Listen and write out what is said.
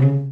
Mm-hmm.